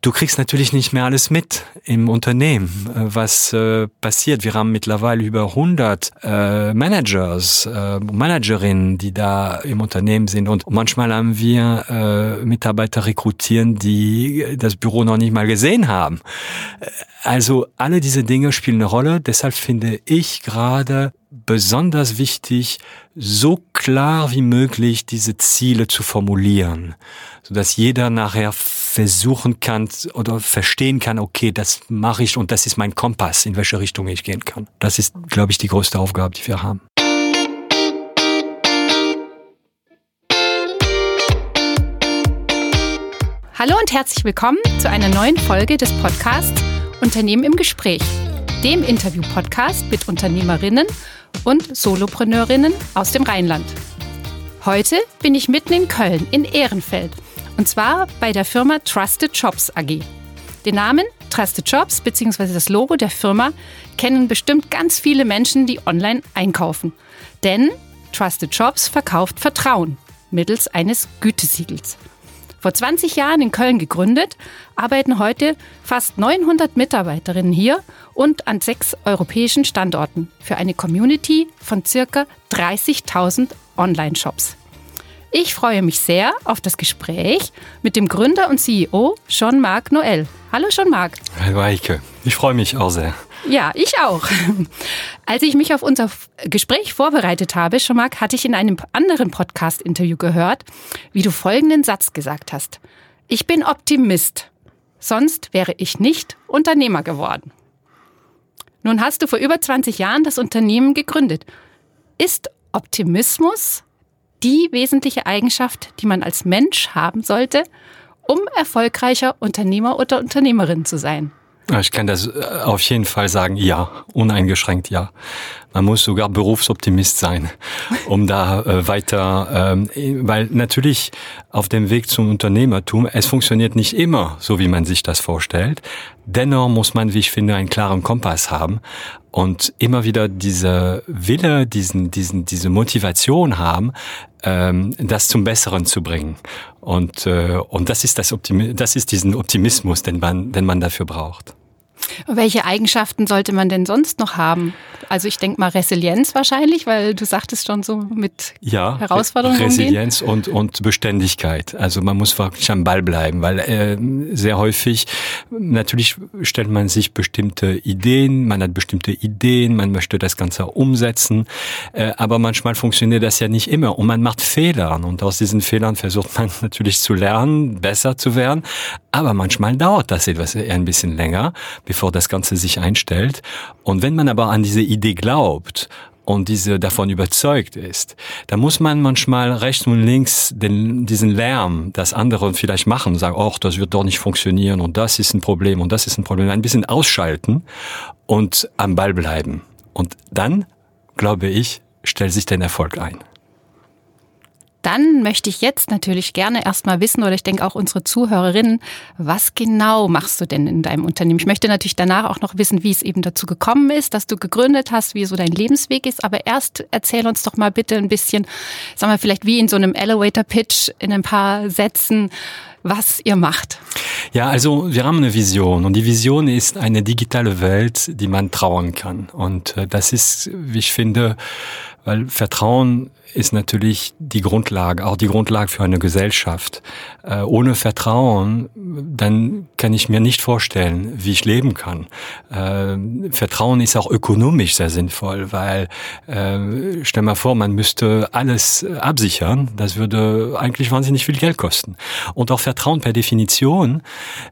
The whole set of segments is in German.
Du kriegst natürlich nicht mehr alles mit im Unternehmen, äh, was äh, passiert. Wir haben mittlerweile über 100 äh, Managers, äh, Managerinnen, die da im Unternehmen sind. Und manchmal haben wir äh, Mitarbeiter rekrutieren, die das Büro noch nicht mal gesehen haben. Also alle diese Dinge spielen eine Rolle. Deshalb finde ich gerade besonders wichtig, so klar wie möglich diese Ziele zu formulieren, sodass jeder nachher versuchen kann oder verstehen kann, okay, das mache ich und das ist mein Kompass, in welche Richtung ich gehen kann. Das ist, glaube ich, die größte Aufgabe, die wir haben. Hallo und herzlich willkommen zu einer neuen Folge des Podcasts Unternehmen im Gespräch, dem Interview-Podcast mit Unternehmerinnen und Solopreneurinnen aus dem Rheinland. Heute bin ich mitten in Köln, in Ehrenfeld, und zwar bei der Firma Trusted Jobs AG. Den Namen Trusted Jobs bzw. das Logo der Firma kennen bestimmt ganz viele Menschen, die online einkaufen. Denn Trusted Jobs verkauft Vertrauen mittels eines Gütesiegels. Vor 20 Jahren in Köln gegründet, arbeiten heute fast 900 Mitarbeiterinnen hier und an sechs europäischen Standorten für eine Community von circa 30.000 Online-Shops. Ich freue mich sehr auf das Gespräch mit dem Gründer und CEO Jean-Marc Noël. Hallo Jean-Marc. Hallo Eike, ich freue mich auch sehr. Ja, ich auch. Als ich mich auf unser Gespräch vorbereitet habe, Jean-Marc, hatte ich in einem anderen Podcast-Interview gehört, wie du folgenden Satz gesagt hast. Ich bin Optimist. Sonst wäre ich nicht Unternehmer geworden. Nun hast du vor über 20 Jahren das Unternehmen gegründet. Ist Optimismus die wesentliche Eigenschaft, die man als Mensch haben sollte, um erfolgreicher Unternehmer oder Unternehmerin zu sein? Ich kann das äh, auf jeden Fall sagen, ja, uneingeschränkt ja. Man muss sogar Berufsoptimist sein, um da äh, weiter, ähm, weil natürlich auf dem Weg zum Unternehmertum, es funktioniert nicht immer so, wie man sich das vorstellt. Dennoch muss man, wie ich finde, einen klaren Kompass haben und immer wieder diese Wille, diesen, diesen, diese Motivation haben, ähm, das zum Besseren zu bringen. Und, äh, und das ist das Optimi das ist diesen Optimismus, den man, den man dafür braucht. Welche Eigenschaften sollte man denn sonst noch haben? Also ich denke mal Resilienz wahrscheinlich, weil du sagtest schon so mit ja, Herausforderungen. Resilienz und, und Beständigkeit. Also man muss wirklich am Ball bleiben, weil äh, sehr häufig, natürlich stellt man sich bestimmte Ideen, man hat bestimmte Ideen, man möchte das Ganze umsetzen, äh, aber manchmal funktioniert das ja nicht immer und man macht Fehler und aus diesen Fehlern versucht man natürlich zu lernen, besser zu werden, aber manchmal dauert das etwas ein bisschen länger, bevor das Ganze sich einstellt. Und wenn man aber an diese Idee glaubt und diese davon überzeugt ist, dann muss man manchmal rechts und links den, diesen Lärm, das andere vielleicht machen, sagen, oh, das wird doch nicht funktionieren und das ist ein Problem und das ist ein Problem, ein bisschen ausschalten und am Ball bleiben. Und dann, glaube ich, stellt sich der Erfolg ein. Dann möchte ich jetzt natürlich gerne erstmal wissen, oder ich denke auch unsere Zuhörerinnen, was genau machst du denn in deinem Unternehmen? Ich möchte natürlich danach auch noch wissen, wie es eben dazu gekommen ist, dass du gegründet hast, wie so dein Lebensweg ist. Aber erst erzähl uns doch mal bitte ein bisschen, sagen wir vielleicht wie in so einem Elevator Pitch in ein paar Sätzen, was ihr macht. Ja, also wir haben eine Vision und die Vision ist eine digitale Welt, die man trauen kann. Und äh, das ist, wie ich finde, weil Vertrauen ist natürlich die Grundlage, auch die Grundlage für eine Gesellschaft. Äh, ohne Vertrauen, dann kann ich mir nicht vorstellen, wie ich leben kann. Äh, Vertrauen ist auch ökonomisch sehr sinnvoll, weil äh, stell mal vor, man müsste alles absichern. Das würde eigentlich wahnsinnig viel Geld kosten. Und auch Vertrauen per Definition,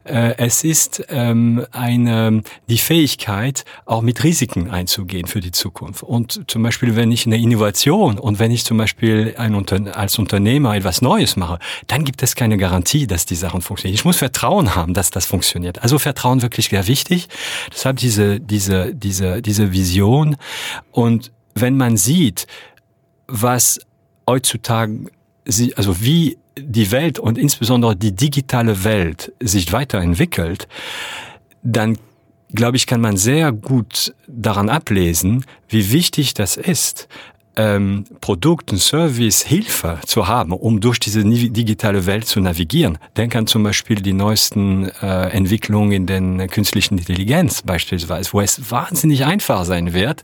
äh, es ist ähm, eine die Fähigkeit, auch mit Risiken einzugehen für die Zukunft. Und zum Beispiel, wenn ich eine Innovation und wenn ich zum Beispiel ein als Unternehmer etwas Neues mache, dann gibt es keine Garantie, dass die Sachen funktionieren. Ich muss Vertrauen haben, dass das funktioniert. Also Vertrauen wirklich sehr wichtig. Deshalb diese, diese, diese, diese Vision. Und wenn man sieht, was heutzutage, also wie die Welt und insbesondere die digitale Welt sich weiterentwickelt, dann glaube ich, kann man sehr gut daran ablesen, wie wichtig das ist, ähm, Produkt und Service Hilfe zu haben, um durch diese digitale Welt zu navigieren. Denk an zum Beispiel die neuesten äh, Entwicklungen in den künstlichen Intelligenz beispielsweise, wo es wahnsinnig einfach sein wird,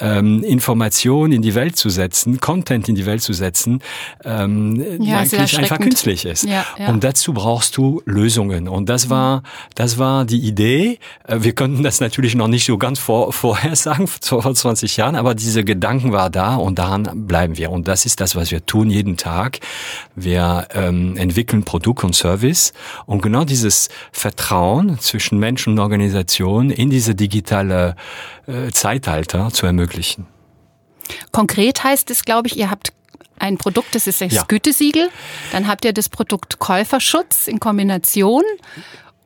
ähm, Informationen in die Welt zu setzen, Content in die Welt zu setzen, ähm, ja, eigentlich einfach künstlich ist. Ja, ja. Und dazu brauchst du Lösungen. Und das war, das war die Idee. Äh, wir konnten das natürlich noch nicht so ganz vor, vorher sagen, vor 20 Jahren, aber diese Gedanken war da und daran bleiben wir. Und das ist das, was wir tun jeden Tag. Wir ähm, entwickeln Produkt und Service und genau dieses Vertrauen zwischen Mensch und Organisation in diese digitale äh, Zeitalter zu ermöglichen. Konkret heißt es, glaube ich, ihr habt ein Produkt, das ist das ja. Gütesiegel. Dann habt ihr das Produkt Käuferschutz in Kombination.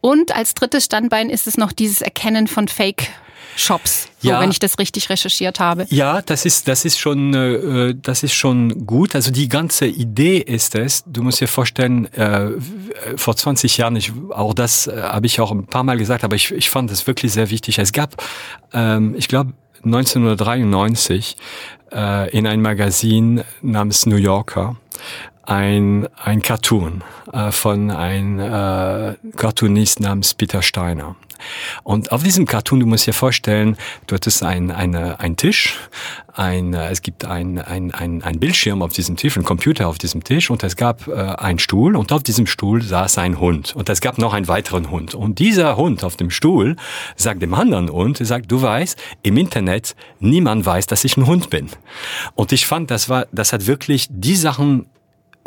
Und als drittes Standbein ist es noch dieses Erkennen von Fake Shops, so, ja, wenn ich das richtig recherchiert habe. Ja, das ist das ist schon äh, das ist schon gut. Also die ganze Idee ist es. Du musst dir vorstellen, äh, vor 20 Jahren, ich, auch das äh, habe ich auch ein paar Mal gesagt, aber ich, ich fand das wirklich sehr wichtig. Es gab, ähm, ich glaube 1993 äh, in ein Magazin namens New Yorker ein, ein Cartoon äh, von einem äh, Cartoonist namens Peter Steiner. Und auf diesem Cartoon, du musst dir vorstellen, du hattest ein, eine, ein Tisch, ein, äh, es gibt ein, ein, ein, ein Bildschirm auf diesem Tisch, ein Computer auf diesem Tisch und es gab äh, einen Stuhl und auf diesem Stuhl saß ein Hund und es gab noch einen weiteren Hund. Und dieser Hund auf dem Stuhl sagt dem anderen Hund, sagt, du weißt, im Internet niemand weiß, dass ich ein Hund bin. Und ich fand, das war, das hat wirklich die Sachen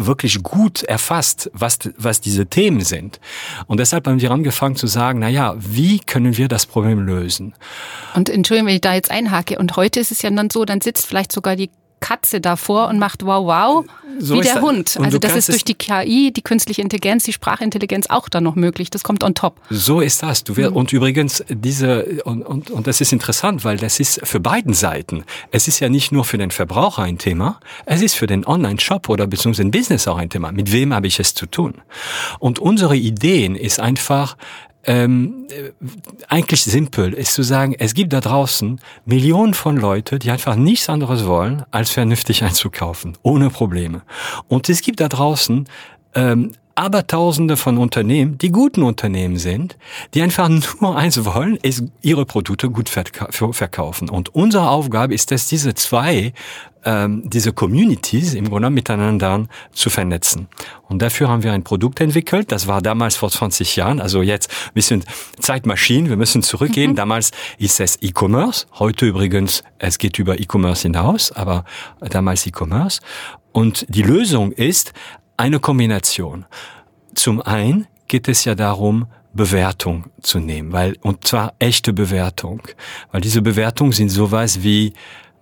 wirklich gut erfasst, was, was diese Themen sind. Und deshalb haben wir angefangen zu sagen, na ja, wie können wir das Problem lösen? Und Entschuldigung, wenn ich da jetzt einhake. Und heute ist es ja dann so, dann sitzt vielleicht sogar die Katze davor und macht wow wow so wie der da, Hund. Also das ist durch die KI, die künstliche Intelligenz, die Sprachintelligenz auch dann noch möglich. Das kommt on top. So ist das. Du wirst, mhm. Und übrigens diese und, und, und das ist interessant, weil das ist für beiden Seiten. Es ist ja nicht nur für den Verbraucher ein Thema, es ist für den Online-Shop oder beziehungsweise den Business auch ein Thema. Mit wem habe ich es zu tun? Und unsere Ideen ist einfach ähm, äh, eigentlich simpel ist zu sagen, es gibt da draußen Millionen von Leute, die einfach nichts anderes wollen, als vernünftig einzukaufen, ohne Probleme. Und es gibt da draußen ähm, aber Tausende von Unternehmen, die guten Unternehmen sind, die einfach nur eins wollen, ist ihre Produkte gut verkaufen. Und unsere Aufgabe ist es, diese zwei, ähm, diese Communities im Grunde miteinander zu vernetzen. Und dafür haben wir ein Produkt entwickelt. Das war damals vor 20 Jahren. Also jetzt, wir sind Zeitmaschinen, wir müssen zurückgehen. Mhm. Damals ist es E-Commerce. Heute übrigens, es geht über E-Commerce hinaus, aber damals E-Commerce. Und die Lösung ist, eine Kombination. Zum einen geht es ja darum, Bewertung zu nehmen, weil, und zwar echte Bewertung, weil diese Bewertungen sind sowas wie,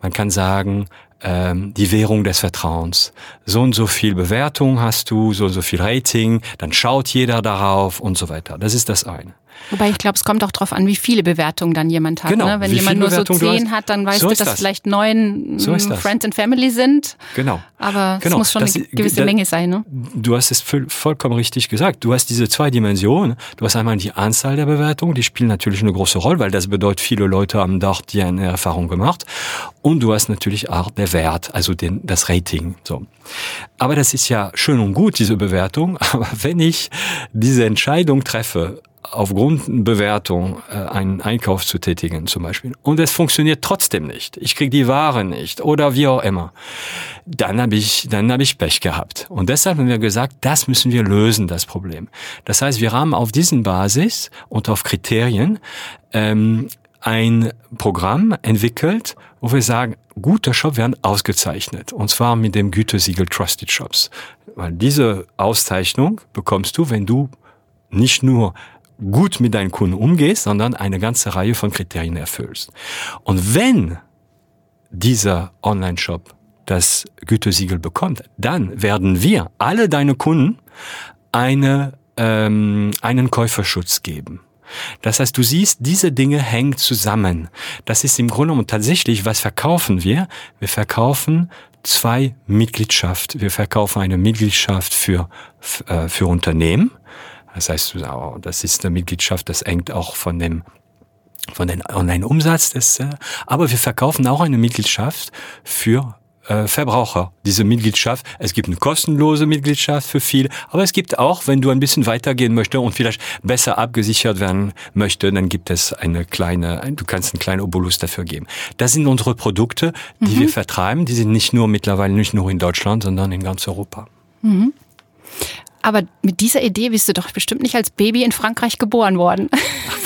man kann sagen, ähm, die Währung des Vertrauens. So und so viel Bewertung hast du, so und so viel Rating, dann schaut jeder darauf und so weiter. Das ist das eine. Wobei ich glaube, es kommt auch darauf an, wie viele Bewertungen dann jemand hat. Genau. Ne? Wenn jemand nur so zehn hat, dann weißt so du, dass das. vielleicht neun so Friends and Family sind. Genau. Aber genau. es muss schon das, eine gewisse da, Menge sein. Ne? Du hast es vollkommen richtig gesagt. Du hast diese zwei Dimensionen. Du hast einmal die Anzahl der Bewertungen, die spielen natürlich eine große Rolle, weil das bedeutet, viele Leute haben dort die eine Erfahrung gemacht. Und du hast natürlich auch der Wert, also den, das Rating. So. Aber das ist ja schön und gut, diese Bewertung. Aber wenn ich diese Entscheidung treffe, aufgrund Bewertung äh, einen Einkauf zu tätigen zum Beispiel und es funktioniert trotzdem nicht, ich kriege die Ware nicht oder wie auch immer, dann habe ich, dann habe ich Pech gehabt. Und deshalb haben wir gesagt, das müssen wir lösen, das Problem. Das heißt, wir haben auf diesen Basis und auf Kriterien ähm, ein Programm entwickelt, wo wir sagen, gute Shop werden ausgezeichnet. Und zwar mit dem Gütesiegel Trusted Shops. Weil diese Auszeichnung bekommst du, wenn du nicht nur gut mit deinen Kunden umgehst, sondern eine ganze Reihe von Kriterien erfüllst. Und wenn dieser Online-Shop das Gütesiegel bekommt, dann werden wir alle deine Kunden eine, ähm, einen Käuferschutz geben. Das heißt, du siehst, diese Dinge hängen zusammen. Das ist im Grunde genommen tatsächlich, was verkaufen wir? Wir verkaufen zwei Mitgliedschaft. Wir verkaufen eine Mitgliedschaft für, äh, für Unternehmen das heißt, das ist eine Mitgliedschaft, das hängt auch von dem von den Online-Umsatz. Das, äh, aber wir verkaufen auch eine Mitgliedschaft für äh, Verbraucher, diese Mitgliedschaft. Es gibt eine kostenlose Mitgliedschaft für viele, aber es gibt auch, wenn du ein bisschen weitergehen möchtest und vielleicht besser abgesichert werden möchte, dann gibt es eine kleine, du kannst einen kleinen Obolus dafür geben. Das sind unsere Produkte, die mhm. wir vertreiben. Die sind nicht nur mittlerweile nicht nur in Deutschland, sondern in ganz Europa. Mhm. Aber mit dieser Idee bist du doch bestimmt nicht als Baby in Frankreich geboren worden.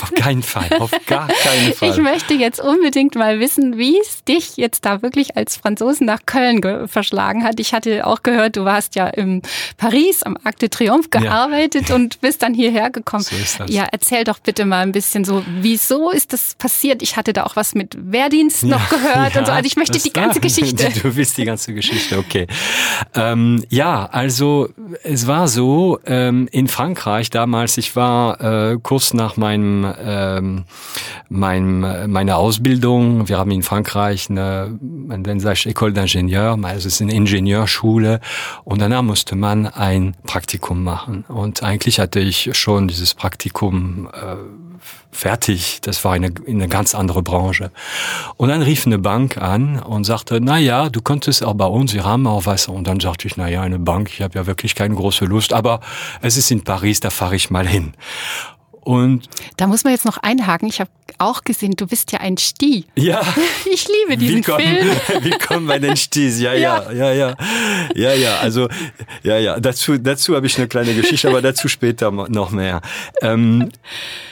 Auf keinen Fall, auf gar keinen Fall. Ich möchte jetzt unbedingt mal wissen, wie es dich jetzt da wirklich als Franzosen nach Köln verschlagen hat. Ich hatte auch gehört, du warst ja in Paris am Arc de Triomphe gearbeitet ja. und bist dann hierher gekommen. So ist das. Ja, erzähl doch bitte mal ein bisschen so, wieso ist das passiert? Ich hatte da auch was mit Wehrdienst noch ja, gehört ja, und so. Also ich möchte die ganze da. Geschichte. Du willst die ganze Geschichte, okay. Ähm, ja, also es war so, so, ähm, in Frankreich damals, ich war äh, kurz nach meinem, ähm, meinem, meiner Ausbildung, wir haben in Frankreich eine, man sich École d'Ingénieur, also es ist eine Ingenieurschule. Und danach musste man ein Praktikum machen. Und eigentlich hatte ich schon dieses Praktikum äh, fertig. Das war eine, eine ganz andere Branche. Und dann rief eine Bank an und sagte, na ja, du könntest auch bei uns, wir haben auch was. Und dann sagte ich, na ja, eine Bank, ich habe ja wirklich keine große Lust, aber es ist in Paris, da fahre ich mal hin. Und da muss man jetzt noch einhaken. Ich habe auch gesehen, du bist ja ein Sti. Ja. Ich liebe diesen willkommen, Film. Willkommen bei den Stis. Ja, ja, ja, ja, ja, ja. Also, ja, ja. Dazu, dazu habe ich eine kleine Geschichte, aber dazu später noch mehr. Ähm,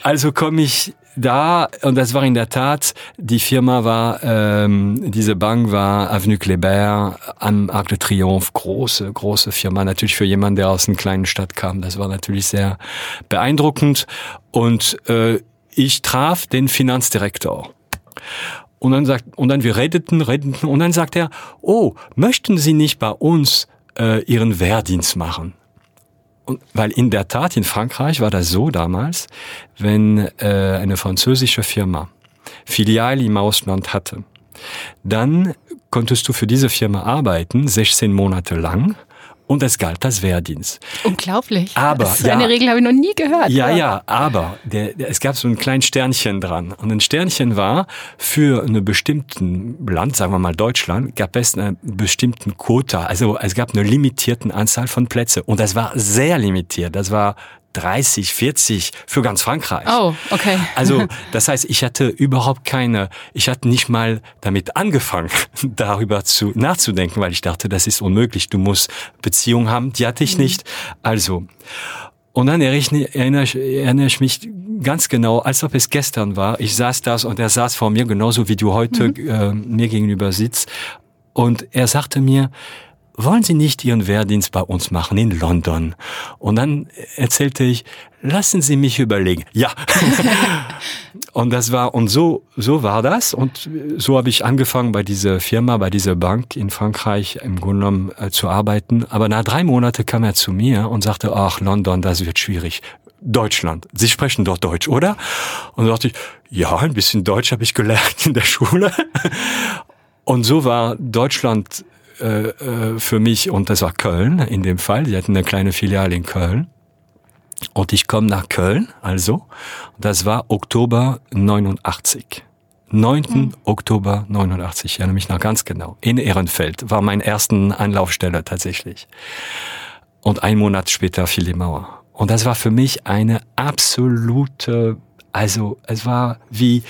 also komme ich da, und das war in der Tat, die Firma war, ähm, diese Bank war Avenue Kléber am Arc de Triomphe, große, große Firma, natürlich für jemanden, der aus einer kleinen Stadt kam. Das war natürlich sehr beeindruckend. Und äh, ich traf den Finanzdirektor. Und dann sagt, und dann wir redeten, redeten, und dann sagt er, oh, möchten Sie nicht bei uns äh, Ihren Wehrdienst machen? Weil in der Tat in Frankreich war das so damals, wenn äh, eine französische Firma Filiale im Ausland hatte, dann konntest du für diese Firma arbeiten, 16 Monate lang, und es galt als Wehrdienst. Unglaublich. Aber das ja, eine Regel habe ich noch nie gehört. Ja, oder? ja, aber der, der, es gab so ein kleines Sternchen dran und ein Sternchen war für einen bestimmten Land, sagen wir mal Deutschland, gab es einen bestimmten Quota, also es gab eine limitierte Anzahl von Plätze und das war sehr limitiert. Das war 30, 40 für ganz Frankreich. Oh, okay. Also, das heißt, ich hatte überhaupt keine, ich hatte nicht mal damit angefangen, darüber zu, nachzudenken, weil ich dachte, das ist unmöglich. Du musst Beziehungen haben, die hatte ich mhm. nicht. Also, und dann erinnere ich, erinnere ich mich ganz genau, als ob es gestern war. Ich saß da und er saß vor mir, genauso wie du heute mhm. äh, mir gegenüber sitzt. Und er sagte mir, wollen Sie nicht Ihren Wehrdienst bei uns machen in London? Und dann erzählte ich, lassen Sie mich überlegen. Ja. und das war, und so, so war das. Und so habe ich angefangen bei dieser Firma, bei dieser Bank in Frankreich im Grunde genommen äh, zu arbeiten. Aber nach drei Monaten kam er zu mir und sagte, ach, London, das wird schwierig. Deutschland. Sie sprechen dort Deutsch, oder? Und da dachte ich, ja, ein bisschen Deutsch habe ich gelernt in der Schule. Und so war Deutschland äh, äh, für mich, und das war Köln in dem Fall, die hatten eine kleine Filiale in Köln. Und ich komme nach Köln, also, das war Oktober 89. 9. Hm. Oktober 89, ich erinnere mich noch ganz genau. In Ehrenfeld war mein ersten Anlaufstelle tatsächlich. Und ein Monat später fiel die Mauer. Und das war für mich eine absolute also es war wie,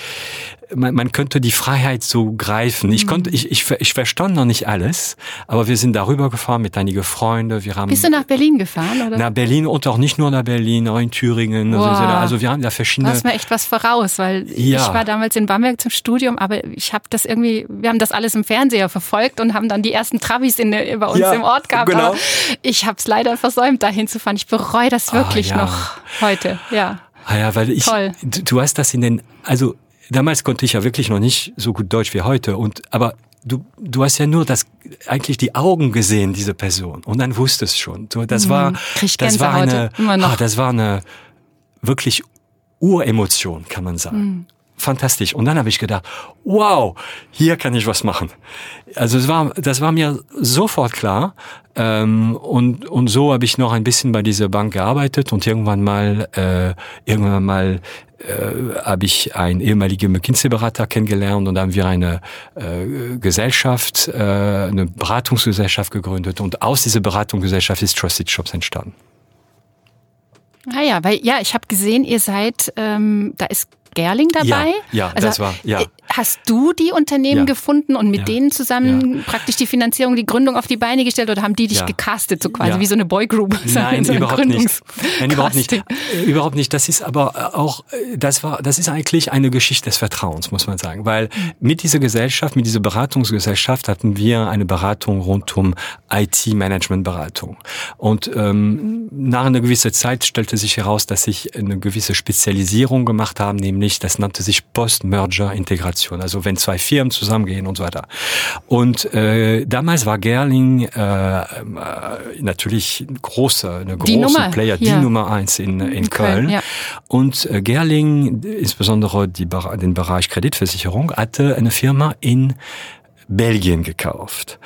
man, man könnte die Freiheit so greifen. Ich konnte, ich, ich, ich verstand noch nicht alles, aber wir sind darüber gefahren mit einigen Freunden. Wir haben Bist du nach Berlin gefahren, oder? Nach Berlin und auch nicht nur nach Berlin, auch in Thüringen. Wow. Also, also wir haben da verschiedene. Du hast mir echt was voraus, weil ja. ich war damals in Bamberg zum Studium, aber ich habe das irgendwie, wir haben das alles im Fernseher verfolgt und haben dann die ersten Travis in, bei uns ja, im Ort gehabt. Genau. Aber ich habe es leider versäumt, dahin zu fahren. Ich bereue das ah, wirklich ah, ja. noch heute. Ja. Ah ja, weil ich, Toll. du hast das in den, also damals konnte ich ja wirklich noch nicht so gut Deutsch wie heute und, aber du, du hast ja nur das, eigentlich die Augen gesehen, diese Person und dann wusstest schon. Du, das mhm. war, das war eine, ah, das war eine wirklich Uremotion, kann man sagen. Mhm. Fantastisch. Und dann habe ich gedacht, wow, hier kann ich was machen. Also es war, das war mir sofort klar. Ähm, und, und so habe ich noch ein bisschen bei dieser Bank gearbeitet und irgendwann mal, äh, irgendwann mal äh, habe ich einen ehemaligen McKinsey-Berater kennengelernt und haben wir eine äh, Gesellschaft, äh, eine Beratungsgesellschaft gegründet und aus dieser Beratungsgesellschaft ist Trusted Shops entstanden. Ah ja, weil ja, ich habe gesehen, ihr seid, ähm, da ist Gerling dabei. Ja, ja also, das war, ja. Hast du die Unternehmen Ja. gefunden und mit Ja. denen zusammen Ja. praktisch die Finanzierung, die Gründung auf die Beine gestellt oder haben die dich gecastet, so quasi wie so eine Boygroup? Nein, so überhaupt nicht. Nein, überhaupt nicht. Äh, Überhaupt nicht. Das ist aber äh, auch, äh, das war, das ist eigentlich eine Geschichte des Vertrauens, muss man sagen. Weil mit dieser Gesellschaft, mit dieser Beratungsgesellschaft hatten wir eine Beratung rund um IT-Management-Beratung. Und ähm, nach einer gewissen Zeit stellte sich heraus, dass ich eine gewisse Spezialisierung gemacht habe, nämlich das nannte sich Post-Merger-Integration. Also wenn zwei Firmen zusammengehen und so weiter. Und äh, damals war Gerling äh, äh, natürlich ein großer, eine große Nummer Player, hier. die Nummer eins in, in, In Köln, Köln. ja. Und äh, Gerling, insbesondere die, den Bereich Kreditversicherung, hatte eine Firma in Belgien gekauft.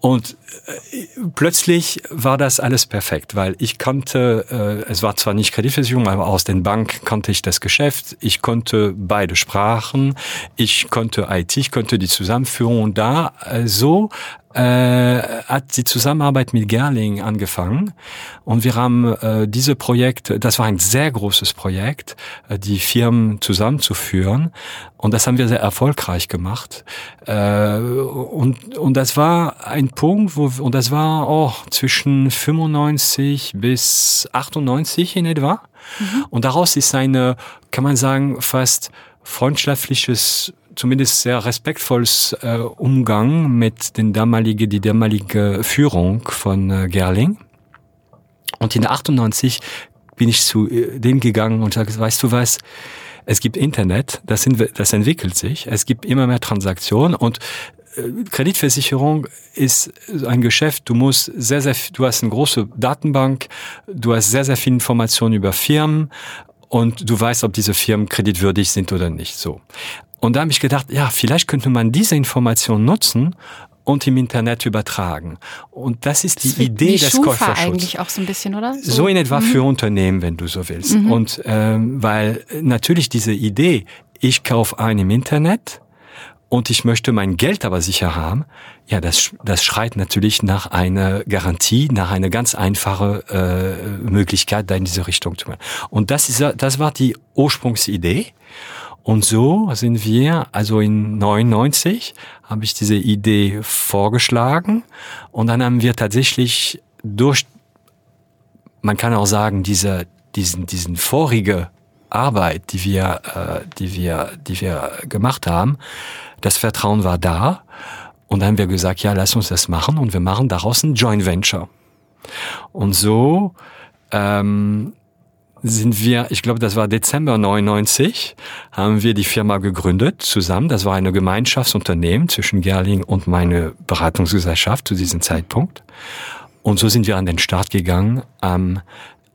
Und äh, plötzlich war das alles perfekt, weil ich konnte, äh, es war zwar nicht Kreditversicherung, aber aus den Bank kannte ich das Geschäft, ich konnte beide Sprachen, ich konnte IT, ich konnte die Zusammenführung. Da äh, so äh, hat die Zusammenarbeit mit Gerling angefangen. Und wir haben äh, diese Projekt, das war ein sehr großes Projekt, äh, die Firmen zusammenzuführen. Und das haben wir sehr erfolgreich gemacht. Äh, und und das war ein Punkt, wo und das war auch zwischen 95 bis 98 in etwa. Und daraus ist eine, kann man sagen, fast freundschaftliches zumindest sehr respektvolles äh, Umgang mit den damalige, die damalige Führung von äh, Gerling. Und in der 98 bin ich zu äh, denen gegangen und sage, weißt du was, es gibt Internet, das, sind, das entwickelt sich, es gibt immer mehr Transaktionen und äh, Kreditversicherung ist ein Geschäft, du musst sehr, sehr, du hast eine große Datenbank, du hast sehr, sehr viel Informationen über Firmen und du weißt, ob diese Firmen kreditwürdig sind oder nicht. So. Und da habe ich gedacht, ja, vielleicht könnte man diese Information nutzen und im Internet übertragen. Und das ist die Das Idee des Käuferschutzes. eigentlich auch so ein bisschen, oder? So in etwa für Unternehmen, wenn du so willst. Und ähm, weil natürlich diese Idee, ich kaufe ein im Internet und ich möchte mein Geld aber sicher haben, ja, das, das schreit natürlich nach einer Garantie, nach einer ganz einfache äh, Möglichkeit, da in diese Richtung zu machen. Und das, ist, das war die Ursprungsidee. Und so sind wir, also in 99 habe ich diese Idee vorgeschlagen und dann haben wir tatsächlich durch man kann auch sagen, diese, diesen, diesen vorige Arbeit, die wir, äh, die wir, die wir gemacht haben, das Vertrauen war da. Und dann haben wir gesagt, ja, lass uns das machen und wir machen daraus ein Joint Venture. Und so ähm, sind wir, ich glaube, das war Dezember 99, haben wir die Firma gegründet zusammen. Das war eine Gemeinschaftsunternehmen zwischen Gerling und meine Beratungsgesellschaft zu diesem Zeitpunkt. Und so sind wir an den Start gegangen am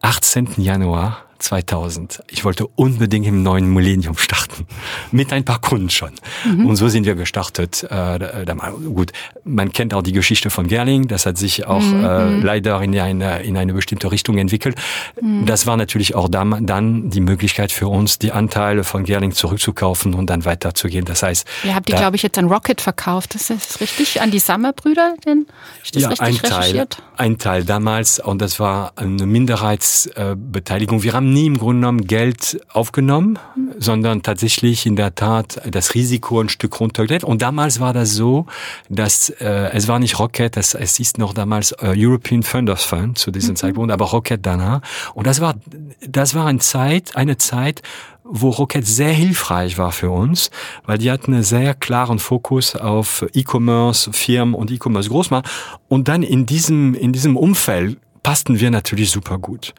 18. Januar 2000. Ich wollte unbedingt im neuen Millennium starten. Mit ein paar Kunden schon. Und so sind wir gestartet. Äh, gut, man kennt auch die Geschichte von Gerling. Das hat sich auch äh, leider in eine, in eine bestimmte Richtung entwickelt. Das war natürlich auch dann, dann die Möglichkeit für uns, die Anteile von Gerling zurückzukaufen und dann weiterzugehen. Das heißt, Ihr habt die, glaube ich, jetzt an Rocket verkauft. Das ist richtig? An die Summer-Brüder? Das ja, ein Teil, ein Teil damals und das war eine Minderheitsbeteiligung. Wir haben nie im Grunde genommen Geld aufgenommen, sondern tatsächlich in der Tat das Risiko ein Stück runtergelegt. Und damals war das so, dass äh, es war nicht Rocket, das, es ist noch damals äh, European Funders Fund zu diesem Zeitpunkt, aber Rocket danach. Und das war, das war eine Zeit, eine Zeit, wo Rocket sehr hilfreich war für uns, weil die hatten einen sehr klaren Fokus auf E-Commerce, Firmen und E-Commerce Großmarkt. Und dann in diesem, in diesem Umfeld passten wir natürlich super gut.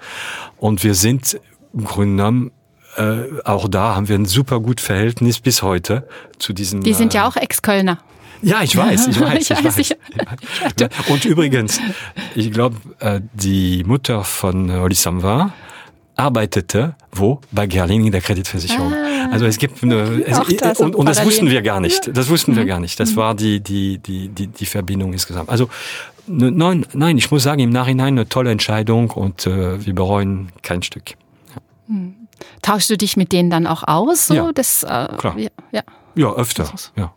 Und wir sind im Grunde genommen, äh, auch da haben wir ein super gut Verhältnis bis heute zu diesen. Die sind äh, ja auch Ex-Kölner. ja, ich weiß, ich weiß, Ich ich, weiß, weiß. ich- Und übrigens, ich glaube, äh, die Mutter von Oli Samwa, arbeitete wo bei Gerling in der Kreditversicherung. Ah, also es gibt eine, es, das und, und das wussten wir gar nicht. Das wussten Mhm. wir gar nicht. Das war die die die die die Verbindung insgesamt. Also nein, nein, ich muss sagen im Nachhinein eine tolle Entscheidung und äh, wir bereuen kein Stück. Tauschst du dich mit denen dann auch aus? So? Ja, das, äh, klar. Ja, ja. Ja, öfter. Ja.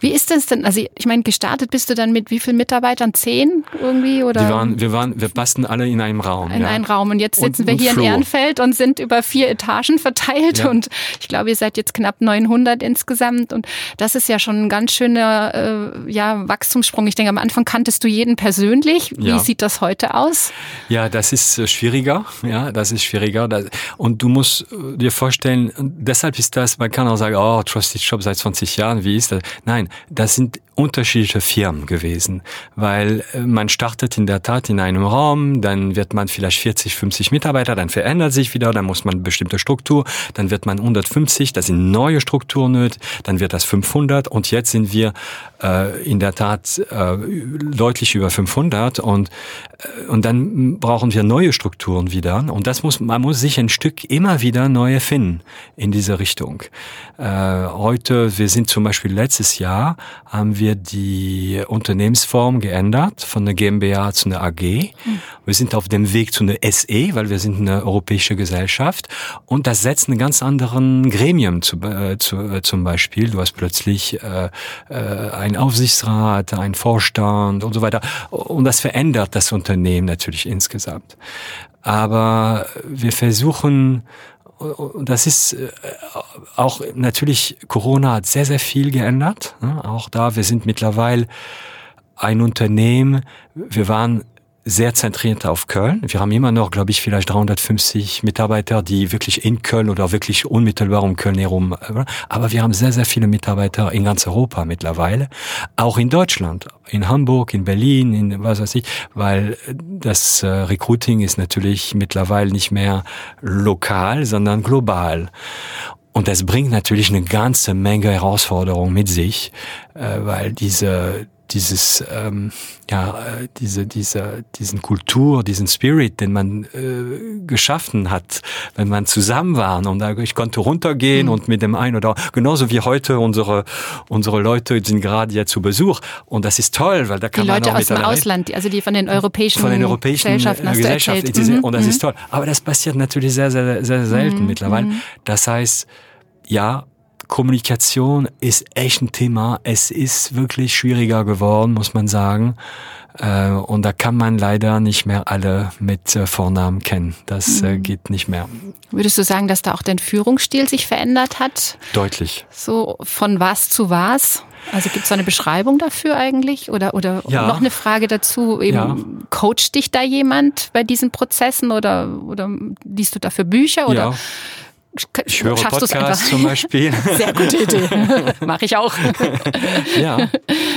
Wie ist das denn? Also ich meine, gestartet bist du dann mit wie vielen Mitarbeitern? Zehn irgendwie? Oder Wir waren, wir waren, wir passten alle in einem Raum. in ja. einen Raum. Und jetzt Und- sitzen wir und hier in. Ehrenfeld und sind über vier Etagen verteilt. Ja. Und ich glaube, ihr seid jetzt knapp 900 insgesamt. Und das ist ja schon ein ganz schöner äh, ja, Wachstumssprung. Ich denke, am Anfang kanntest du jeden persönlich. Wie Ja. sieht das heute aus? Ja, das ist äh, schwieriger. Ja, das ist schwieriger. Und du musst äh, dir vorstellen, deshalb ist das, man kann auch sagen, oh, Trusted Shop seit 20 Jahren, wie ist das? Nein, das sind unterschiedliche Firmen gewesen, weil äh, man startet in der Tat in einem Raum, dann wird man vielleicht 40, 50 Mitarbeiter, dann verändert sich wieder, dann muss man bestimmte Struktur, dann wird man 150, das sind neue Strukturen nötig, dann wird das 500 und jetzt sind wir äh, in der Tat äh, deutlich über 500 und äh, und dann brauchen wir neue Strukturen wieder und das muss man muss sich ein Stück immer wieder neu erfinden in diese Richtung. Äh, heute, wir sind zum Beispiel letztes Jahr haben wir die Unternehmensform geändert von der GmbH zu einer AG. Wir sind auf dem Weg zu einer SE, weil wir sind eine europäische Gesellschaft und das setzt einen ganz anderen Gremium zu, äh, zu, äh, zum Beispiel. Du hast plötzlich äh, äh, einen Aufsichtsrat, einen Vorstand und so weiter und das verändert das Unternehmen natürlich insgesamt. Aber wir versuchen und das ist äh, auch natürlich, Corona hat sehr, sehr viel geändert. ne? Auch da, wir sind mittlerweile ein Unternehmen, wir waren sehr zentriert auf Köln. Wir haben immer noch, glaube ich, vielleicht 350 Mitarbeiter, die wirklich in Köln oder wirklich unmittelbar um Köln herum. äh, Aber wir haben sehr, sehr viele Mitarbeiter in ganz Europa mittlerweile. Auch in Deutschland, in Hamburg, in Berlin, in was weiß ich, weil das äh, Recruiting ist natürlich mittlerweile nicht mehr lokal, sondern global. Und das bringt natürlich eine ganze Menge Herausforderungen mit sich, äh, weil diese dieses ähm, ja äh, diese diese diesen Kultur diesen Spirit den man äh, geschaffen hat wenn man zusammen waren und da, ich konnte runtergehen Mhm. und mit dem einen oder genauso wie heute unsere unsere Leute sind gerade jetzt zu Besuch und das ist toll weil da Die kann man Leute aus dem Ausland, die- also die von den europäischen, von den europäischen Gesellschaften hast du Gesellschaften. erzählt. diese- Mhm, Und das mhm. ist toll. Aber das passiert natürlich sehr, sehr, sehr selten mittlerweile. Das heißt, ja, Kommunikation ist echt ein Thema. Es ist wirklich schwieriger geworden, muss man sagen. Äh, Und da kann man leider nicht mehr alle mit äh, Vornamen kennen. Das äh, geht nicht mehr. Würdest du sagen, dass da auch dein Führungsstil sich verändert hat? Deutlich. So von was zu was? Also gibt es da eine Beschreibung dafür eigentlich? Oder, oder Ja. noch eine Frage dazu, eben, Ja. coacht dich da jemand bei diesen Prozessen oder, oder liest du dafür Bücher oder ja, ich höre Podcasts zum Beispiel. Sehr gute Idee. Mache ich auch. ja.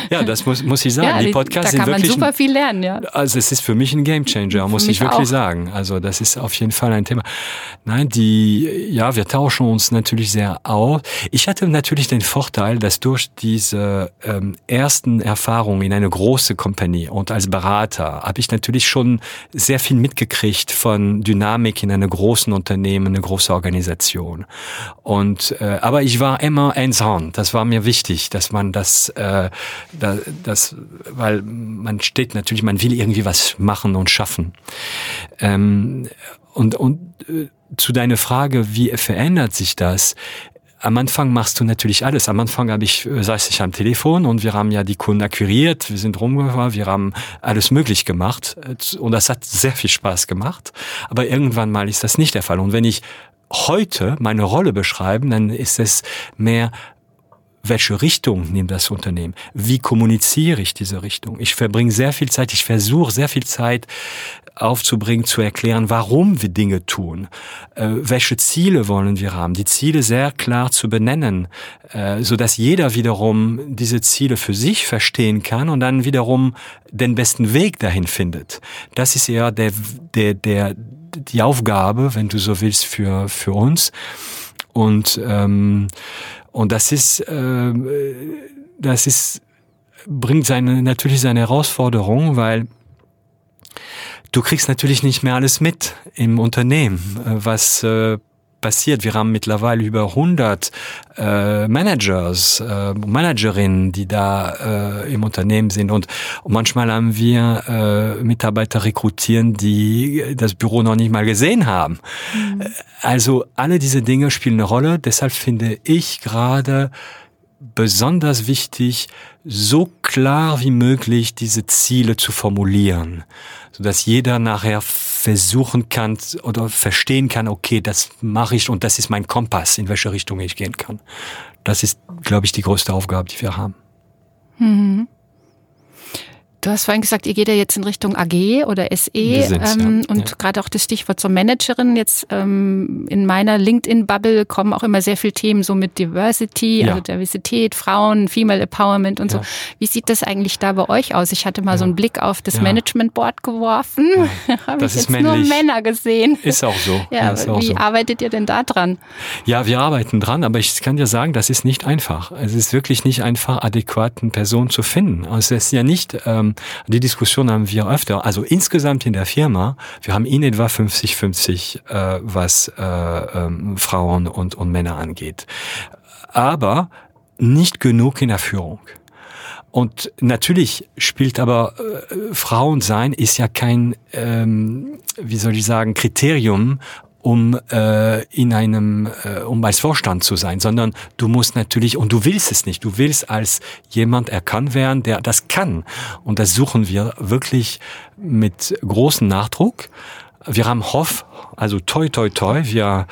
ja, das muss, muss ich sagen. Ja, die Podcasts da sind kann man wirklich super viel lernen, ja. Also es ist für mich ein Gamechanger, muss ich wirklich auch. sagen. Also das ist auf jeden Fall ein Thema. Nein, die, ja, wir tauschen uns natürlich sehr aus. Ich hatte natürlich den Vorteil, dass durch diese ähm, ersten Erfahrungen in eine große Kompanie und als Berater habe ich natürlich schon sehr viel mitgekriegt von Dynamik in einem großen Unternehmen, eine große Organisation. Und äh, aber ich war immer hands-on. Das war mir wichtig, dass man das, äh, da, das, weil man steht natürlich, man will irgendwie was machen und schaffen. Ähm, und und äh, zu deiner Frage, wie verändert sich das? Am Anfang machst du natürlich alles. Am Anfang habe ich, äh, saß ich am Telefon und wir haben ja die Kunden akquiriert, wir sind rumgefahren, wir haben alles möglich gemacht äh, und das hat sehr viel Spaß gemacht. Aber irgendwann mal ist das nicht der Fall. Und wenn ich heute meine Rolle beschreibe, dann ist es mehr welche Richtung nimmt das Unternehmen? Wie kommuniziere ich diese Richtung? Ich verbringe sehr viel Zeit, ich versuche sehr viel Zeit aufzubringen, zu erklären, warum wir Dinge tun, äh, welche Ziele wollen wir haben, die Ziele sehr klar zu benennen, äh, so dass jeder wiederum diese Ziele für sich verstehen kann und dann wiederum den besten Weg dahin findet. Das ist eher der, der, der, die Aufgabe, wenn du so willst, für, für uns. Und, ähm, und das ist, äh, das ist, bringt seine, natürlich seine Herausforderung, weil du kriegst natürlich nicht mehr alles mit im Unternehmen, äh, was äh, passiert. Wir haben mittlerweile über 100 äh, Managers, äh, Managerinnen, die da äh, im Unternehmen sind und, manchmal haben wir äh, Mitarbeiter rekrutieren, die das Büro noch nicht mal gesehen haben. Mhm. Also alle diese Dinge spielen eine Rolle. Deshalb finde ich gerade besonders wichtig, so klar wie möglich diese Ziele zu formulieren, so dass jeder nachher versuchen kann oder verstehen kann, okay, das mache ich und das ist mein Kompass, in welche Richtung ich gehen kann. Das ist, glaube ich, die größte Aufgabe, die wir haben. Mhm. Du hast vorhin gesagt, ihr geht ja jetzt in Richtung AG oder SE ähm, ja. und ja. gerade auch das Stichwort zur Managerin. Jetzt ähm, in meiner LinkedIn-Bubble kommen auch immer sehr viele Themen so mit Diversity, ja. also Diversität, Frauen, Female Empowerment und so. Wie sieht das eigentlich da bei euch aus? Ich hatte mal so einen Blick auf das Management Board geworfen. Habe ich jetzt männlich. nur Männer gesehen. Ist auch so. Ja, auch wie so. arbeitet ihr denn da dran? Ja, wir arbeiten dran, aber ich kann dir sagen, das ist nicht einfach. Es ist wirklich nicht einfach, adäquaten Personen zu finden. Also es ist ja nicht ähm, die Diskussion haben wir öfter. Also insgesamt in der Firma, wir haben in etwa 50-50, äh, was äh, ähm, Frauen und, und Männer angeht. Aber nicht genug in der Führung. Und natürlich spielt aber äh, Frauen sein ist ja kein, ähm, wie soll ich sagen, Kriterium, um äh, in einem, äh, um als Vorstand zu sein, sondern du musst natürlich, und du willst es nicht, du willst als jemand erkannt werden, der das kann. Und das suchen wir wirklich mit großem Nachdruck. Wir haben Hoff, also toi toi toi. Wir,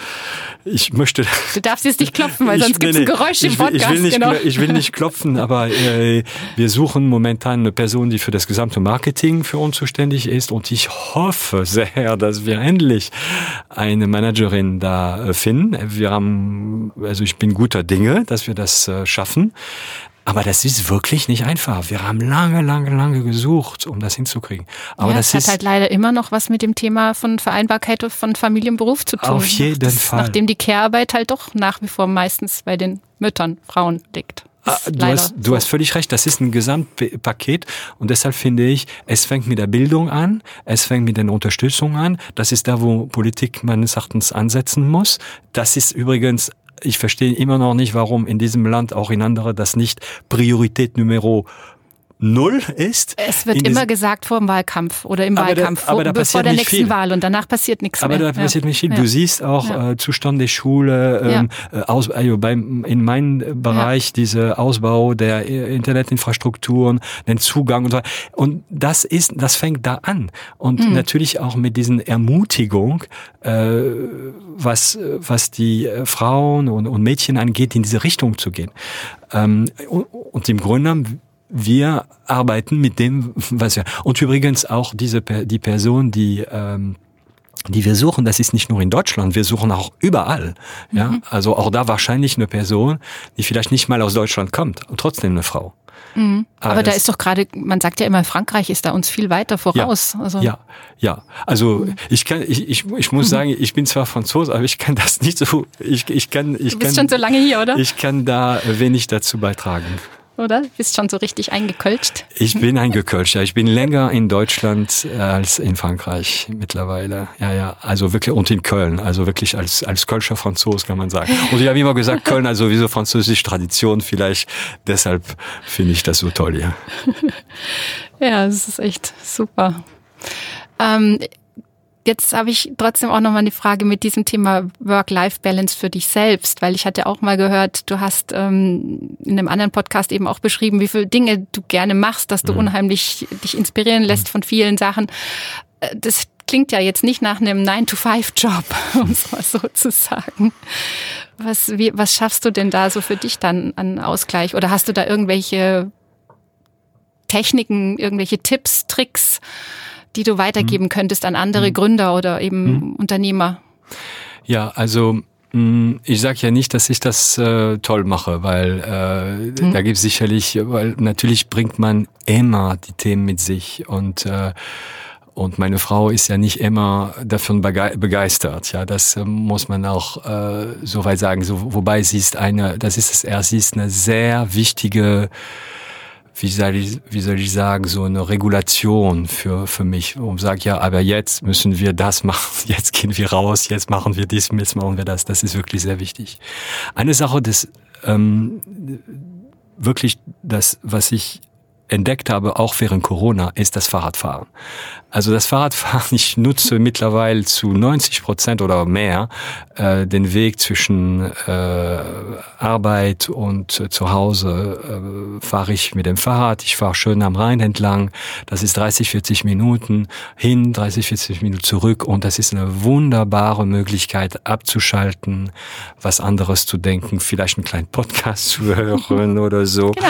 ich möchte. Du darfst jetzt nicht klopfen, weil sonst gibt es ein Geräusch im Podcast. Ich will, nicht, genau. ich will nicht klopfen, aber äh, wir suchen momentan eine Person, die für das gesamte Marketing für uns zuständig ist. Und ich hoffe sehr, dass wir endlich eine Managerin da äh, finden. Wir haben, also ich bin guter Dinge, dass wir das äh, schaffen. Aber das ist wirklich nicht einfach. Wir haben lange, lange, lange gesucht, um das hinzukriegen. Aber ja, das ist hat halt leider immer noch was mit dem Thema von Vereinbarkeit von Familie und Beruf zu tun. Auf jeden das, Fall. Nachdem die Care-Arbeit halt doch nach wie vor meistens bei den Müttern, Frauen liegt. Ah, du, hast, du hast völlig recht, das ist ein Gesamtpaket und deshalb finde ich, es fängt mit der Bildung an, es fängt mit der Unterstützung an. Das ist da, wo Politik meines Erachtens ansetzen muss. Das ist übrigens ich verstehe immer noch nicht, warum in diesem Land, auch in anderen, das nicht Priorität Numero null ist. Es wird immer gesagt vor dem Wahlkampf oder im aber Wahlkampf, da, aber da vor der nächsten viel. Wahl und danach passiert nichts aber mehr. Aber da passiert ja. nicht viel. Du ja. siehst auch ja. äh, Zustand der Schule, ähm, äh, aus, also beim, in meinem Bereich diese Ausbau der Internetinfrastrukturen, den Zugang und so. Und das ist, das fängt da an. Und mhm. natürlich auch mit diesen Ermutigung, äh, was, was die äh, Frauen und, und Mädchen angeht, in diese Richtung zu gehen. Ähm, und, und im Grunde genommen wir arbeiten mit dem, was wir. Und übrigens auch diese die Person, die ähm, die wir suchen, das ist nicht nur in Deutschland, wir suchen auch überall. Ja, mhm. also auch da wahrscheinlich eine Person, die vielleicht nicht mal aus Deutschland kommt und trotzdem eine Frau. Mhm. Aber, Aber da ist doch gerade, man sagt ja immer, Frankreich ist da uns viel weiter voraus. Ja, also. ja, ja. Also ich kann, ich, ich, ich muss mhm. sagen, ich bin zwar Franzose, aber ich kann das nicht so. Ich, ich kann, ich du bist kann, schon so lange hier, oder? Ich kann da wenig dazu beitragen oder? Bist schon so richtig eingekölscht? Ich bin eingekölscht, ja. Ich bin länger in Deutschland als in Frankreich mittlerweile. Ja, ja. Also wirklich, und in Köln. Also wirklich als, als Kölscher Franzos kann man sagen. Und ich habe immer gesagt, Köln, also wie so französische Tradition vielleicht. Deshalb finde ich das so toll, ja. ja, das ist echt super. Ähm, Jetzt habe ich trotzdem auch nochmal eine Frage mit diesem Thema Work-Life-Balance für dich selbst, weil ich hatte auch mal gehört, du hast ähm, in einem anderen Podcast eben auch beschrieben, wie viele Dinge du gerne machst, dass du mhm. unheimlich dich inspirieren lässt von vielen Sachen. Äh, das klingt ja jetzt nicht nach einem 9-to-5-Job, um es mal so zu sagen. Was, wie, was schaffst du denn da so für dich dann an Ausgleich? Oder hast du da irgendwelche Techniken, irgendwelche Tipps, Tricks? Die du weitergeben mhm. könntest an andere mhm. Gründer oder eben mhm. Unternehmer? Ja, also mm, ich sage ja nicht, dass ich das äh, toll mache, weil äh, mhm. da gibt es sicherlich, weil natürlich bringt man immer die Themen mit sich und äh, und meine Frau ist ja nicht immer davon begeistert. Ja, das äh, muss man auch äh, so weit sagen. So, wobei sie ist eine, das ist es er, sie ist eine sehr wichtige wie soll ich, wie soll ich sagen, so eine Regulation für, für mich und sage, ja, aber jetzt müssen wir das machen, jetzt gehen wir raus, jetzt machen wir dies, jetzt machen wir das. Das ist wirklich sehr wichtig. Eine Sache, das ähm, wirklich das, was ich entdeckt habe, auch während Corona, ist das Fahrradfahren. Also das Fahrradfahren, ich nutze mittlerweile zu 90 Prozent oder mehr äh, den Weg zwischen äh, Arbeit und äh, zu Hause äh, fahre ich mit dem Fahrrad. Ich fahre schön am Rhein entlang. Das ist 30, 40 Minuten hin, 30, 40 Minuten zurück und das ist eine wunderbare Möglichkeit abzuschalten, was anderes zu denken, vielleicht einen kleinen Podcast zu hören oder so. Genau,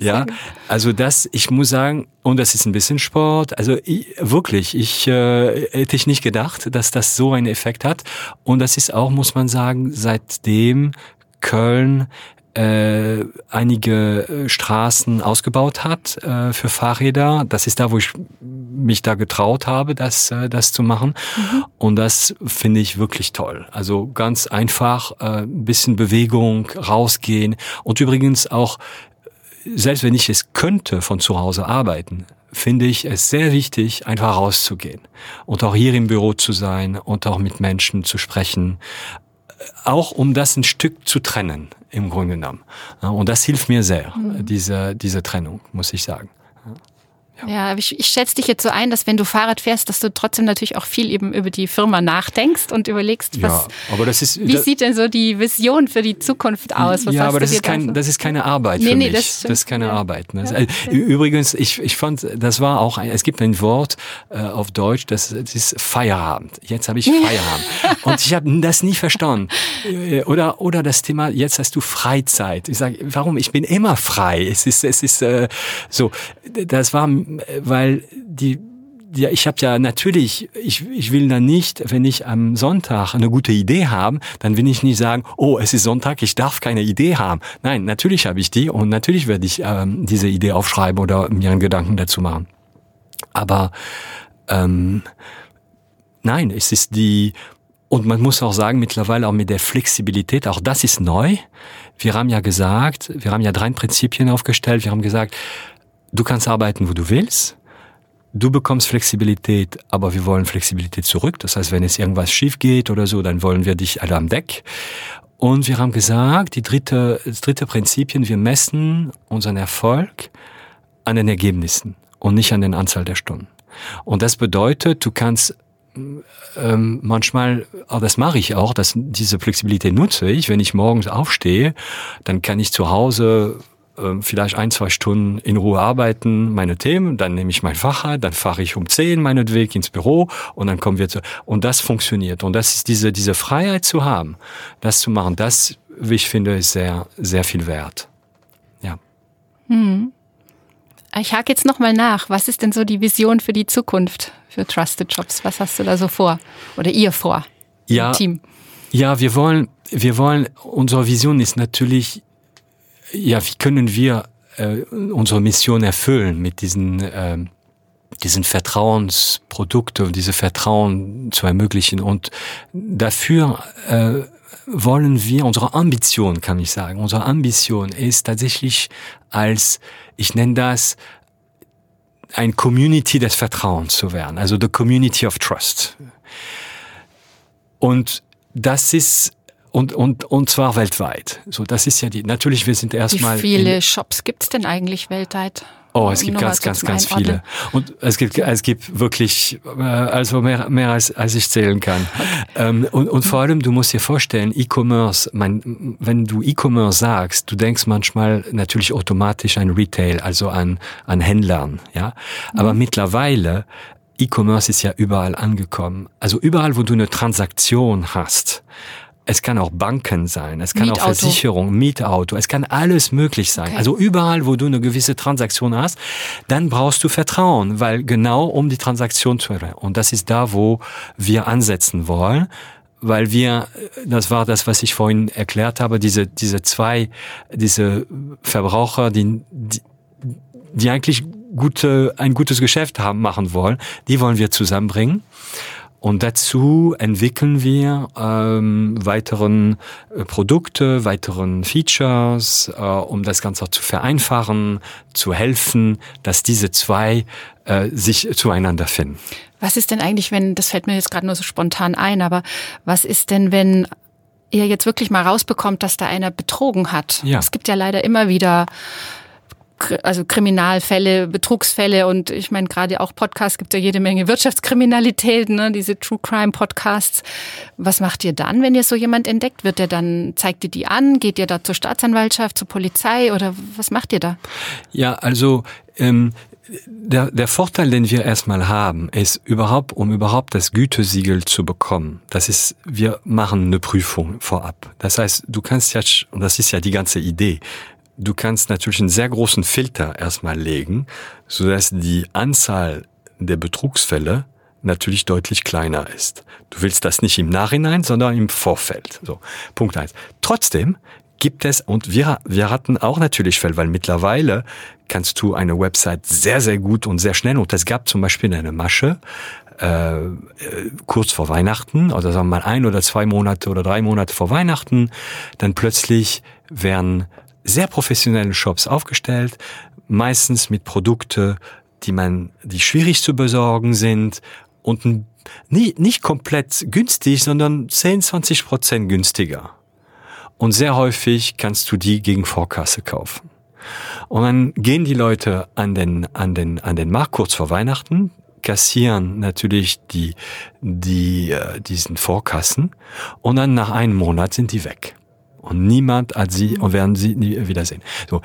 ja. Ja, also das, ich muss sagen, und das ist ein bisschen Sport. Also ich, wirklich, ich äh, hätte ich nicht gedacht, dass das so einen Effekt hat. Und das ist auch, muss man sagen, seitdem Köln äh, einige äh, Straßen ausgebaut hat äh, für Fahrräder. Das ist da, wo ich mich da getraut habe, das, äh, das zu machen. Mhm. Und das finde ich wirklich toll. Also ganz einfach, äh, ein bisschen Bewegung, rausgehen und übrigens auch selbst wenn ich es könnte von zu Hause arbeiten, finde ich es sehr wichtig, einfach rauszugehen und auch hier im Büro zu sein und auch mit Menschen zu sprechen, auch um das ein Stück zu trennen, im Grunde genommen. Und das hilft mir sehr, mhm. diese, diese Trennung, muss ich sagen. Ja, ich, ich schätze dich jetzt so ein, dass wenn du Fahrrad fährst, dass du trotzdem natürlich auch viel eben über die Firma nachdenkst und überlegst, was, ja, aber das ist, wie das, sieht denn so die Vision für die Zukunft aus? Was ja, aber das ist, kein, das ist keine Arbeit nee, für nee, mich. Das, das ist keine ja. Arbeit. Ne? Ja, Übrigens, ich, ich fand, das war auch, ein, es gibt ein Wort äh, auf Deutsch, das, das ist Feierabend. Jetzt habe ich Feierabend. und ich habe das nie verstanden. Äh, oder, oder das Thema, jetzt hast du Freizeit. Ich sage, warum? Ich bin immer frei. Es ist, es ist äh, so, das war weil die ja, ich habe ja natürlich, ich, ich will dann nicht, wenn ich am Sonntag eine gute Idee habe, dann will ich nicht sagen, oh, es ist Sonntag, ich darf keine Idee haben. Nein, natürlich habe ich die und natürlich werde ich ähm, diese Idee aufschreiben oder mir einen Gedanken dazu machen. Aber ähm, nein, es ist die, und man muss auch sagen, mittlerweile auch mit der Flexibilität, auch das ist neu. Wir haben ja gesagt, wir haben ja drei Prinzipien aufgestellt. Wir haben gesagt, du kannst arbeiten, wo du willst. Du bekommst Flexibilität, aber wir wollen Flexibilität zurück. Das heißt, wenn es irgendwas schief geht oder so, dann wollen wir dich alle am Deck. Und wir haben gesagt, die dritte, das dritte Prinzipien, wir messen unseren Erfolg an den Ergebnissen und nicht an den Anzahl der Stunden. Und das bedeutet, du kannst ähm, manchmal, aber das mache ich auch, dass diese Flexibilität nutze ich. Wenn ich morgens aufstehe, dann kann ich zu Hause vielleicht ein, zwei Stunden in Ruhe arbeiten, meine Themen, dann nehme ich mein Fahrrad, dann fahre ich um zehn meinetwegen ins Büro und dann kommen wir zu, und das funktioniert. Und das ist diese, diese Freiheit zu haben, das zu machen, das, wie ich finde, ist sehr, sehr viel wert. Ja. Hm. Ich hake jetzt nochmal nach. Was ist denn so die Vision für die Zukunft für Trusted Jobs? Was hast du da so vor? Oder ihr vor? Ja. Team? Ja, wir wollen, wir wollen, unsere Vision ist natürlich ja, wie können wir äh, unsere Mission erfüllen mit diesen, äh, diesen Vertrauensprodukte, diese Vertrauen zu ermöglichen. Und dafür äh, wollen wir, unsere Ambition, kann ich sagen, unsere Ambition ist tatsächlich als, ich nenne das, ein Community des Vertrauens zu werden, also the Community of Trust. Und das ist und, und, und zwar weltweit. So, das ist ja die, natürlich, wir sind erstmal. Wie viele Shops gibt's denn eigentlich weltweit? Oh, es gibt ganz, ganz, ganz viele. Und es gibt, es gibt wirklich, äh, also mehr, mehr als, als ich zählen kann. Ähm, und, und vor allem, du musst dir vorstellen, E-Commerce, wenn du E-Commerce sagst, du denkst manchmal natürlich automatisch an Retail, also an, an Händlern, ja. Aber mhm. mittlerweile, E-Commerce ist ja überall angekommen. Also überall, wo du eine Transaktion hast, es kann auch Banken sein, es kann Mietauto. auch Versicherung, Mietauto, es kann alles möglich sein. Okay. Also überall, wo du eine gewisse Transaktion hast, dann brauchst du Vertrauen, weil genau um die Transaktion zu erreichen. Und das ist da, wo wir ansetzen wollen weil wir, das war das, was ich vorhin erklärt habe, diese, diese zwei, diese Verbraucher, die, die, die eigentlich gute, ein gutes Geschäft haben, machen wollen, die wollen wir zusammenbringen. Und dazu entwickeln wir ähm, weiteren äh, Produkte, weiteren Features, äh, um das Ganze zu vereinfachen, zu helfen, dass diese zwei äh, sich zueinander finden. Was ist denn eigentlich, wenn, das fällt mir jetzt gerade nur so spontan ein, aber was ist denn, wenn ihr jetzt wirklich mal rausbekommt, dass da einer betrogen hat? Ja. Es gibt ja leider immer wieder also Kriminalfälle, Betrugsfälle und ich meine gerade auch Podcasts gibt ja jede Menge Wirtschaftskriminalität, ne, diese True Crime Podcasts. Was macht ihr dann, wenn ihr so jemand entdeckt? Wird ihr dann zeigt ihr die an? Geht ihr da zur Staatsanwaltschaft, zur Polizei oder was macht ihr da? Ja, also ähm, der, der Vorteil, den wir erstmal haben, ist überhaupt, um überhaupt das Gütesiegel zu bekommen. Das ist, wir machen eine Prüfung vorab. Das heißt, du kannst ja, und das ist ja die ganze Idee, du kannst natürlich einen sehr großen Filter erstmal legen, so dass die Anzahl der Betrugsfälle natürlich deutlich kleiner ist. Du willst das nicht im Nachhinein, sondern im Vorfeld. So, Punkt eins. Trotzdem gibt es, und wir, wir hatten auch natürlich Fälle, weil mittlerweile kannst du eine Website sehr, sehr gut und sehr schnell, und es gab zum Beispiel eine Masche, äh, kurz vor Weihnachten, oder sagen wir mal ein oder zwei Monate oder drei Monate vor Weihnachten, dann plötzlich werden sehr professionelle Shops aufgestellt, meistens mit Produkte, die man, die schwierig zu besorgen sind und nie, nicht komplett günstig, sondern 10, 20 Prozent günstiger. Und sehr häufig kannst du die gegen Vorkasse kaufen. Und dann gehen die Leute an den, an den, an den Markt kurz vor Weihnachten, kassieren natürlich die, die, äh, diesen Vorkassen und dann nach einem Monat sind die weg. Und niemand hat sie und werden sie nie wiedersehen. So.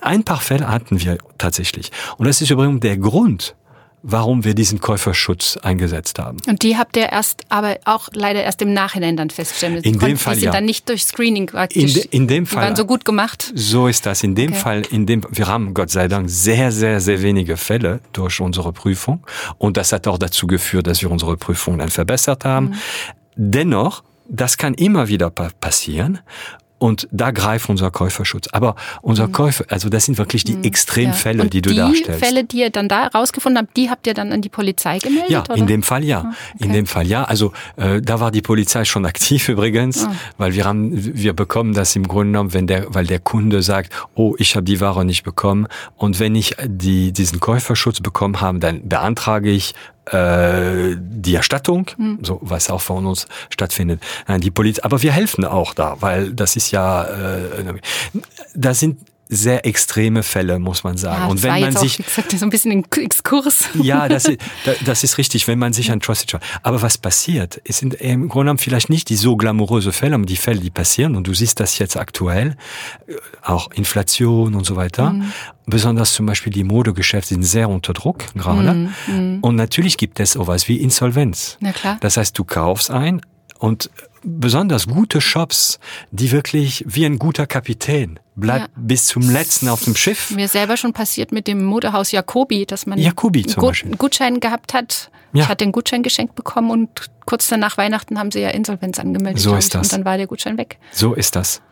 Ein paar Fälle hatten wir tatsächlich. Und das ist übrigens der Grund, warum wir diesen Käuferschutz eingesetzt haben. Und die habt ihr erst, aber auch leider erst im Nachhinein dann müssen. In dem Fall, die sind ja. dann nicht durch Screening praktisch. In, de, in dem Fall. Die waren so gut gemacht. So ist das. In dem okay. Fall, in dem, wir haben Gott sei Dank sehr, sehr, sehr wenige Fälle durch unsere Prüfung. Und das hat auch dazu geführt, dass wir unsere Prüfung dann verbessert haben. Mhm. Dennoch, das kann immer wieder passieren und da greift unser Käuferschutz. Aber unser mhm. Käufer, also das sind wirklich die mhm. Extremfälle, ja. die du die darstellst. Die Fälle, die ihr dann da rausgefunden habt, die habt ihr dann an die Polizei gemeldet? Ja, oder? in dem Fall ja. Ah, okay. In dem Fall ja. Also äh, da war die Polizei schon aktiv übrigens, oh. weil wir haben, wir bekommen das im Grunde genommen, wenn der, weil der Kunde sagt, oh, ich habe die Ware nicht bekommen und wenn ich die diesen Käuferschutz bekommen habe, dann beantrage ich äh, die Erstattung, mhm. so was auch von uns stattfindet. Nein, die Polizei, aber wir helfen auch da, weil das ist ja, äh, da sind sehr extreme Fälle, muss man sagen. Ja, und wenn man sich auch, gesagt, so ein bisschen ein Exkurs. Ja, das ist, das ist richtig, wenn man sich an Trusted Shop. Aber was passiert? Es sind im Grunde genommen vielleicht nicht die so glamouröse Fälle, aber die Fälle, die passieren. Und du siehst das jetzt aktuell, äh, auch Inflation und so weiter. Mhm. Besonders zum Beispiel die Modegeschäfte sind sehr unter Druck gerade. Mhm. mhm. Und natürlich gibt es sowas wie Insolvenz. Na klar. Das heißt, du kaufst ein und besonders gute Shops, die wirklich wie ein guter Kapitän bleibt ja. bis zum letzten auf dem Schiff. Mir selber schon passiert mit dem Modehaus Jacobi, dass man Jacobi zum Gut, einen Gutschein gehabt hat. Ja. Ich hatte den Gutschein geschenkt bekommen und kurz danach Weihnachten haben sie ja Insolvenz angemeldet. So ist das. Und dann war der Gutschein weg. So ist das.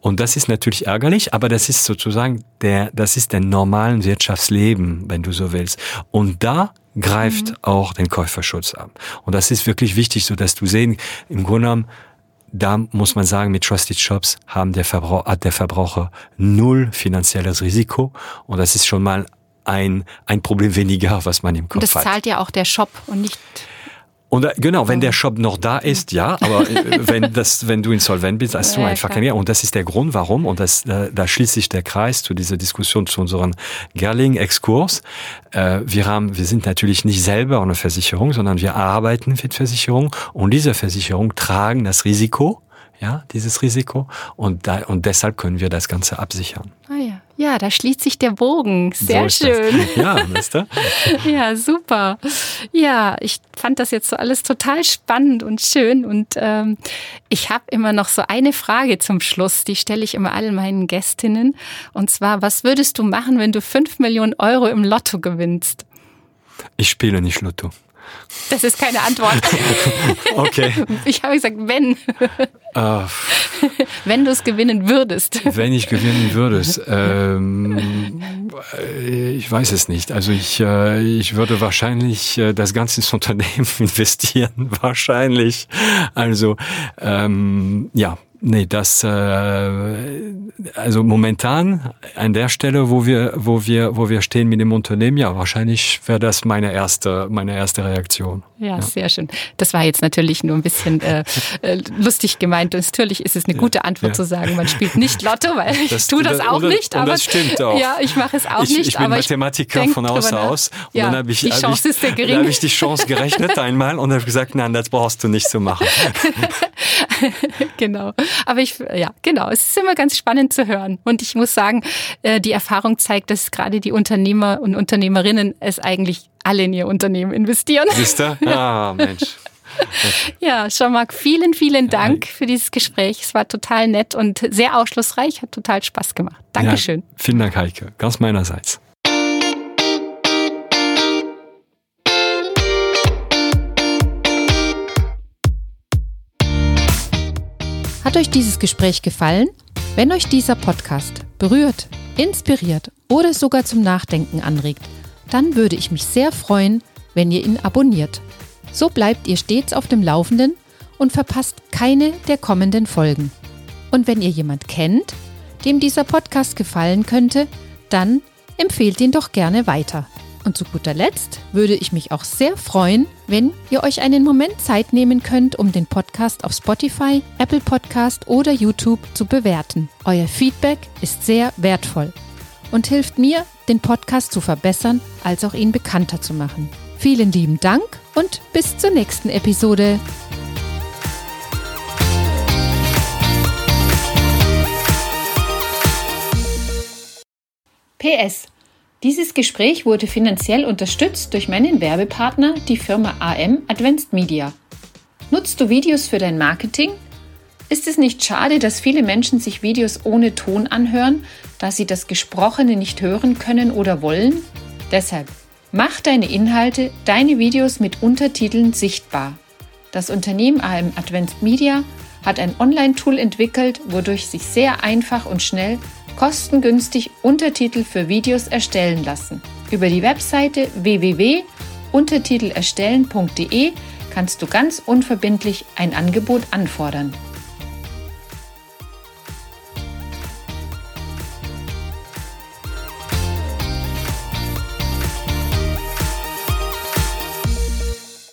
Und das ist natürlich ärgerlich, aber das ist sozusagen der, das ist der normalen Wirtschaftsleben, wenn du so willst. Und da greift mhm. auch den Käuferschutz ab. Und das ist wirklich wichtig, so dass du sehen, im Grunde genommen, da muss man sagen, mit Trusted Shops haben der Verbraucher, hat der Verbraucher null finanzielles Risiko. Und das ist schon mal ein, ein Problem weniger, was man im Kopf hat. Und das zahlt ja auch der Shop und nicht und äh, genau, wenn der Shop noch da ist, ja, aber äh, wenn das, wenn du insolvent bist, hast du einfach keine. Und das ist der Grund, warum. Und das, da, da schließt sich der Kreis zu dieser Diskussion zu unserem Gerling-Exkurs. Äh, wir haben, wir sind natürlich nicht selber eine Versicherung, sondern wir arbeiten mit Versicherung und diese Versicherung tragen das Risiko ja, dieses Risiko. Und, da, und deshalb können wir das Ganze absichern. Ah ja. Ja, da schließt sich der Bogen. Sehr so schön. Das. Ja, du? ja, super. Ja, ich fand das jetzt so alles total spannend und schön. Und ähm, ich habe immer noch so eine Frage zum Schluss, die stelle ich immer allen meinen Gästinnen. Und zwar, was würdest du machen, wenn du fünf Millionen Euro im Lotto gewinnst? Ich spiele nicht Lotto. Das ist keine Antwort. okay. Ich habe gesagt, wenn. Uh, wenn du es gewinnen würdest. Wenn ich gewinnen würde. Ähm, ich weiß es nicht. Also ich, äh, ich würde wahrscheinlich äh, das ganze ins Unternehmen investieren. Wahrscheinlich. Also ähm, ja, Nee, das äh, also momentan an der Stelle, wo wir, wo wir, wo wir stehen mit dem Unternehmen, ja, wahrscheinlich wäre das meine erste, meine erste Reaktion. Ja, ja, sehr schön. Das war jetzt natürlich nur ein bisschen äh, äh lustig gemeint. Und natürlich ist es eine gute Antwort ja. zu sagen, man spielt nicht Lotto, weil ich das, tue das, das auch und, nicht. Und aber das stimmt auch. Ja, ich mache es auch ich, nicht. Ich bin Mathematiker von Haus aus. Und dann habe ich, die Chance hab ich, ist sehr gering. Dann habe ich die Chance gerechnet einmal und habe gesagt, nein, das brauchst du nicht zu machen. genau. Aber ich, ja, genau. Es ist immer ganz spannend zu hören. Und ich muss sagen, äh, die Erfahrung zeigt, dass gerade die Unternehmer und Unternehmerinnen es eigentlich alle in ihr Unternehmen investieren. Siehst du? Ah, Mensch. Ja, Jean-Marc, vielen, vielen Dank für dieses Gespräch. Es war total nett und sehr aufschlussreich, hat total Spaß gemacht. Dankeschön. Ja, vielen Dank, Heike. Ganz meinerseits. Hat euch dieses Gespräch gefallen? Wenn euch dieser Podcast berührt, inspiriert oder sogar zum Nachdenken anregt, dann würde ich mich sehr freuen, wenn ihr ihn abonniert. So bleibt ihr stets auf dem Laufenden und verpasst keine der kommenden Folgen. Und wenn ihr jemand kennt, dem dieser Podcast gefallen könnte, dann empfehlt ihn doch gerne weiter. Und zu guter Letzt würde ich mich auch sehr freuen, wenn ihr euch einen Moment Zeit nehmen könnt, um den Podcast auf Spotify, Apple Podcast oder YouTube zu bewerten. Euer Feedback ist sehr wertvoll und hilft mir, den Podcast zu verbessern, als auch ihn bekannter zu machen. Vielen lieben Dank und bis zur nächsten Episode. PS dieses Gespräch wurde finanziell unterstützt durch meinen Werbepartner, die Firma AM Advanced Media. Nutzt du Videos für dein Marketing? Ist es nicht schade, dass viele Menschen sich Videos ohne Ton anhören, da sie das Gesprochene nicht hören können oder wollen? Deshalb mach deine Inhalte, deine Videos mit Untertiteln sichtbar. Das Unternehmen AM Advanced Media hat ein Online-Tool entwickelt, wodurch sich sehr einfach und schnell kostengünstig Untertitel für Videos erstellen lassen. Über die Webseite www.untertitelerstellen.de kannst du ganz unverbindlich ein Angebot anfordern.